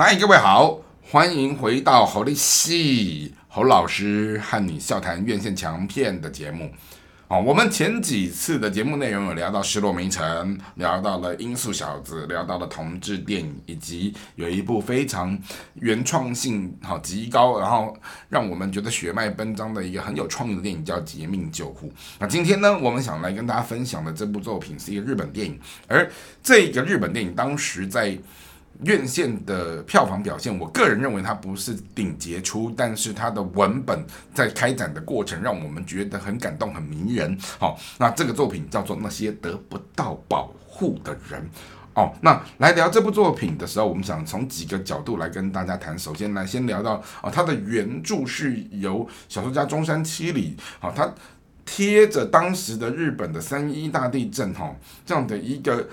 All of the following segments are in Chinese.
嗨，各位好，欢迎回到侯立戏侯老师和你笑谈院线强片的节目。哦，我们前几次的节目内容有聊到《失落名城》，聊到了《音速小子》，聊到了同志电影，以及有一部非常原创性好极高，然后让我们觉得血脉奔张的一个很有创意的电影叫《劫命救护》。那今天呢，我们想来跟大家分享的这部作品是一个日本电影，而这个日本电影当时在。院线的票房表现，我个人认为它不是顶杰出，但是它的文本在开展的过程让我们觉得很感动、很迷人。好，那这个作品叫做《那些得不到保护的人》。哦，那来聊这部作品的时候，我们想从几个角度来跟大家谈。首先来先聊到哦，它的原著是由小说家中山七里，好，他贴着当时的日本的三一大地震，哈，这样的一个。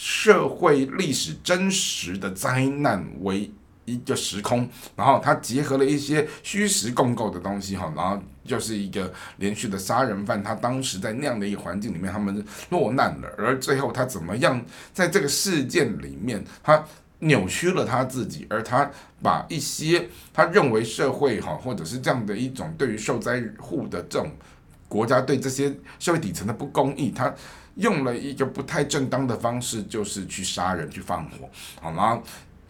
社会历史真实的灾难为一个时空，然后它结合了一些虚实共构的东西哈，然后就是一个连续的杀人犯，他当时在那样的一个环境里面，他们落难了，而最后他怎么样在这个事件里面，他扭曲了他自己，而他把一些他认为社会哈，或者是这样的一种对于受灾户的这种国家对这些社会底层的不公义，他。用了一个不太正当的方式，就是去杀人、去放火，好吗？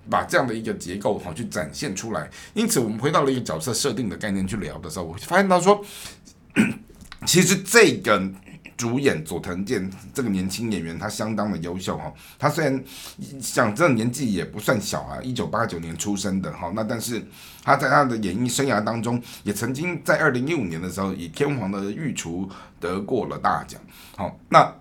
把这样的一个结构好去展现出来。因此，我们回到了一个角色设定的概念去聊的时候，我发现到说，其实这个主演佐藤健这个年轻演员，他相当的优秀哈。他虽然讲真的年纪也不算小啊，一九八九年出生的哈，那但是他在他的演艺生涯当中，也曾经在二零一五年的时候以《天皇的御厨》得过了大奖。好，那。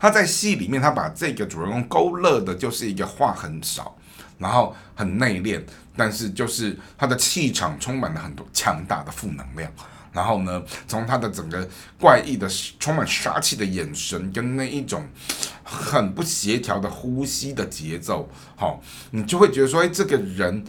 他在戏里面，他把这个主人公勾勒的，就是一个话很少，然后很内敛，但是就是他的气场充满了很多强大的负能量。然后呢，从他的整个怪异的、充满杀气的眼神，跟那一种很不协调的呼吸的节奏，好，你就会觉得说，哎，这个人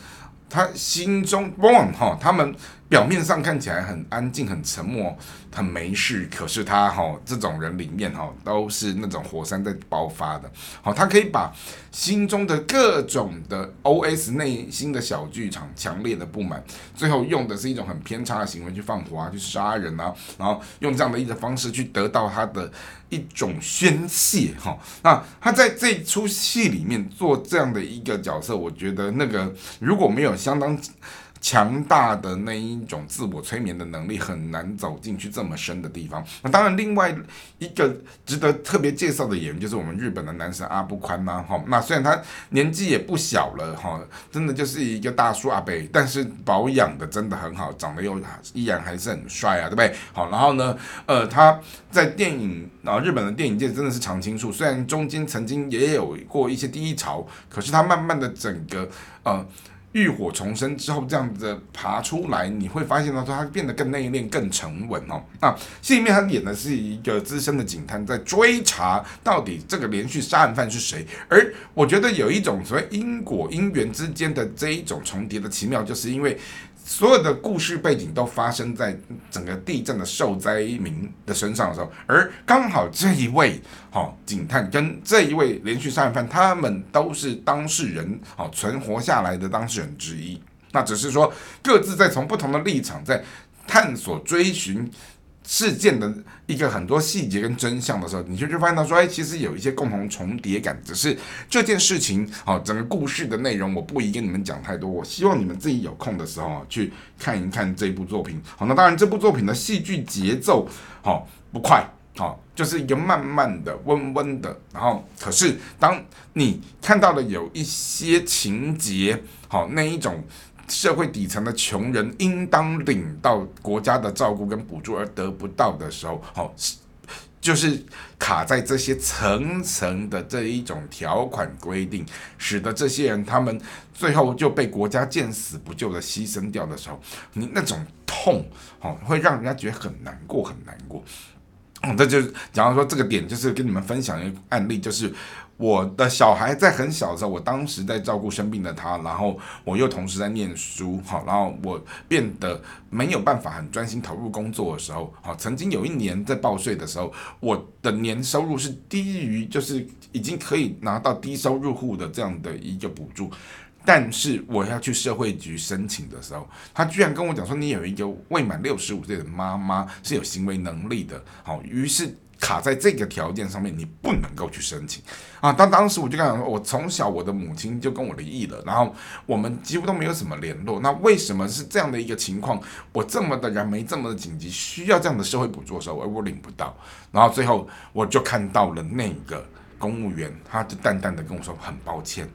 他心中，born 哈，他们。表面上看起来很安静、很沉默、很没事，可是他哈这种人里面哈都是那种火山在爆发的。好，他可以把心中的各种的 O.S. 内心的小剧场、强烈的不满，最后用的是一种很偏差的行为去放火啊、去杀人啊，然后用这样的一个方式去得到他的一种宣泄。哈，那他在这出戏里面做这样的一个角色，我觉得那个如果没有相当。强大的那一种自我催眠的能力很难走进去这么深的地方。那当然，另外一个值得特别介绍的演员就是我们日本的男神阿布宽呐。哈，那虽然他年纪也不小了，哈，真的就是一个大叔阿伯，但是保养的真的很好，长得又依然还是很帅啊，对不对？好，然后呢，呃，他在电影啊，日本的电影界真的是常青树。虽然中间曾经也有过一些低潮，可是他慢慢的整个呃。浴火重生之后，这样子爬出来，你会发现到说他变得更内敛、更沉稳哦。那戏里面他演的是一个资深的警探，在追查到底这个连续杀人犯是谁。而我觉得有一种所谓因果因缘之间的这一种重叠的奇妙，就是因为。所有的故事背景都发生在整个地震的受灾民的身上的时候，而刚好这一位好警探跟这一位连续杀人犯，他们都是当事人，好存活下来的当事人之一。那只是说各自在从不同的立场在探索追寻。事件的一个很多细节跟真相的时候，你就会发现到说，哎，其实有一些共同重叠感。只是这件事情，好，整个故事的内容我不宜跟你们讲太多。我希望你们自己有空的时候去看一看这部作品。好，那当然这部作品的戏剧节奏，好不快，好，就是一个慢慢的、温温的。然后，可是当你看到了有一些情节，好，那一种。社会底层的穷人应当领到国家的照顾跟补助而得不到的时候，好，就是卡在这些层层的这一种条款规定，使得这些人他们最后就被国家见死不救的牺牲掉的时候，你那种痛，哦，会让人家觉得很难过，很难过。嗯，这就是假如说这个点，就是跟你们分享一个案例，就是。我的小孩在很小的时候，我当时在照顾生病的他，然后我又同时在念书，好，然后我变得没有办法很专心投入工作的时候，好，曾经有一年在报税的时候，我的年收入是低于，就是已经可以拿到低收入户的这样的一个补助。但是我要去社会局申请的时候，他居然跟我讲说，你有一个未满六十五岁的妈妈是有行为能力的，好，于是。卡在这个条件上面，你不能够去申请啊！当当时我就跟他说，我从小我的母亲就跟我离异了，然后我们几乎都没有什么联络。那为什么是这样的一个情况？我这么的燃眉，这么的紧急，需要这样的社会补助的时候，而我领不到。然后最后我就看到了那个公务员，他就淡淡的跟我说：“很抱歉，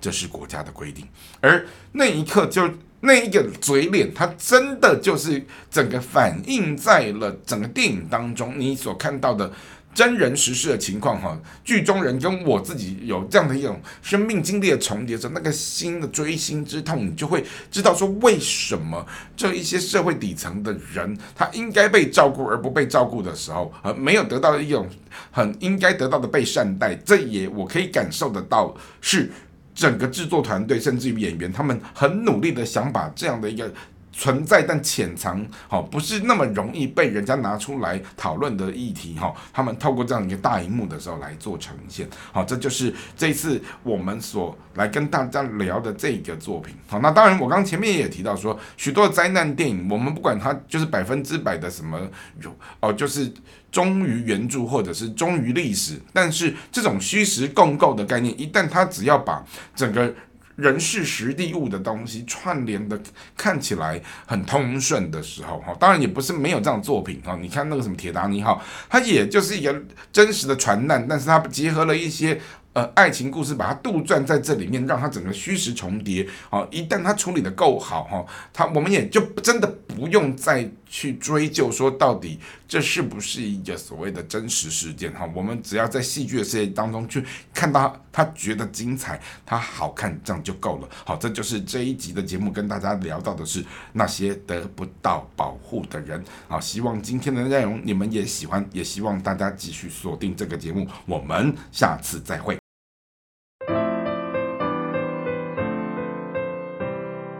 这是国家的规定。”而那一刻就。那一个嘴脸，它真的就是整个反映在了整个电影当中你所看到的真人实事的情况哈。剧中人跟我自己有这样的一种生命经历的重叠时，那个心的锥心之痛，你就会知道说为什么这一些社会底层的人，他应该被照顾而不被照顾的时候，呃，没有得到一种很应该得到的被善待，这也我可以感受得到是。整个制作团队，甚至于演员，他们很努力的想把这样的一个存在但潜藏，好不是那么容易被人家拿出来讨论的议题，哈，他们透过这样一个大荧幕的时候来做呈现，好，这就是这次我们所来跟大家聊的这个作品，好，那当然我刚前面也提到说，许多灾难电影，我们不管它就是百分之百的什么有哦，就是。忠于原著或者是忠于历史，但是这种虚实共构的概念，一旦它只要把整个人事实地物的东西串联的看起来很通顺的时候，哈，当然也不是没有这样的作品哈。你看那个什么铁达尼号，它也就是一个真实的船难，但是它结合了一些。呃，爱情故事把它杜撰在这里面，让它整个虚实重叠。好，一旦它处理的够好，哈，它我们也就真的不用再去追究说到底这是不是一个所谓的真实事件，哈，我们只要在戏剧的世界当中去看到他觉得精彩，他好看，这样就够了。好，这就是这一集的节目跟大家聊到的是那些得不到保护的人。好，希望今天的内容你们也喜欢，也希望大家继续锁定这个节目，我们下次再会。